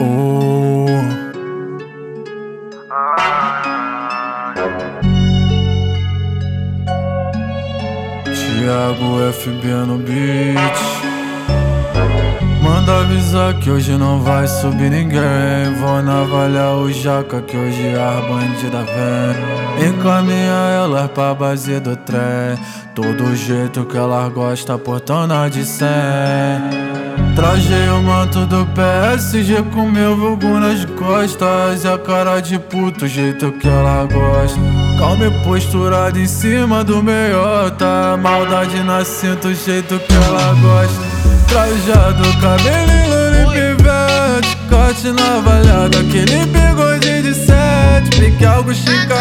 Oh. Thiago FB no beat. Manda avisar que hoje não vai subir ninguém. Vou navalhar o jaca que hoje a bandida vem. Encaminha ela pra base do trem. Todo jeito que ela gosta, portona de 100. Trajei o manto do PSG com meu vulgo nas costas E a cara de puto, jeito que ela gosta. Calma e posturada em cima do meiota Maldade na cinta, o jeito que ela gosta. Trajado, cabelinho e pivete Corte navalhado, aquele bigode de sete Pique algo chicara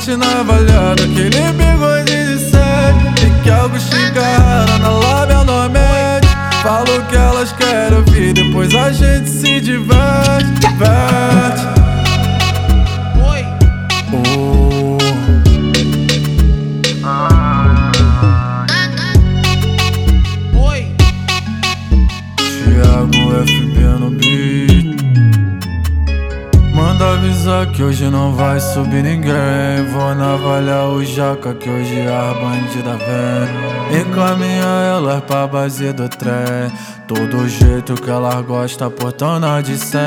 pivete Corte navalhado, aquele bigode de sete Pique algo xingara na lábia no mente Falo que elas querem ouvir, depois a gente se diverte, diverte Oi. Oh. Que hoje não vai subir ninguém. Vou navalhar o jaca que hoje a bandida vem. Encaminha elas pra base do trem. Todo jeito que ela gosta, portona de 100.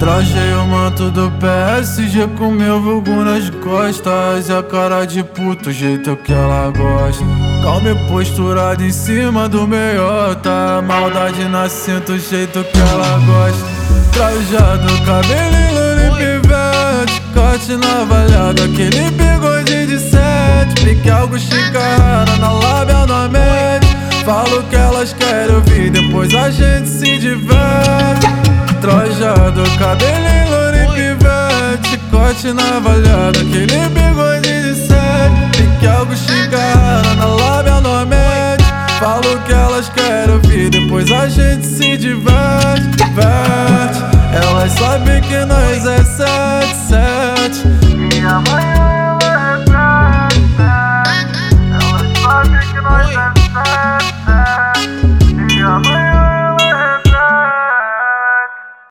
Trajei o manto do PSG com meu vulgo nas costas E a cara de puto, o jeito que ela gosta Calma e posturada em cima do meiota Maldade na cinta, o jeito que ela gosta Trajado, cabelinho louro e pivete Corte navalhado, aquele bigode de sete. Pique algo chicara na lábia na mente Falo que elas querem ouvir, depois a gente se diverte. Trojado, cabelinho louro e pivete Corte navalhado, aquele Falo que elas querem ouvir, depois a gente se diverte, Elas sabem que nós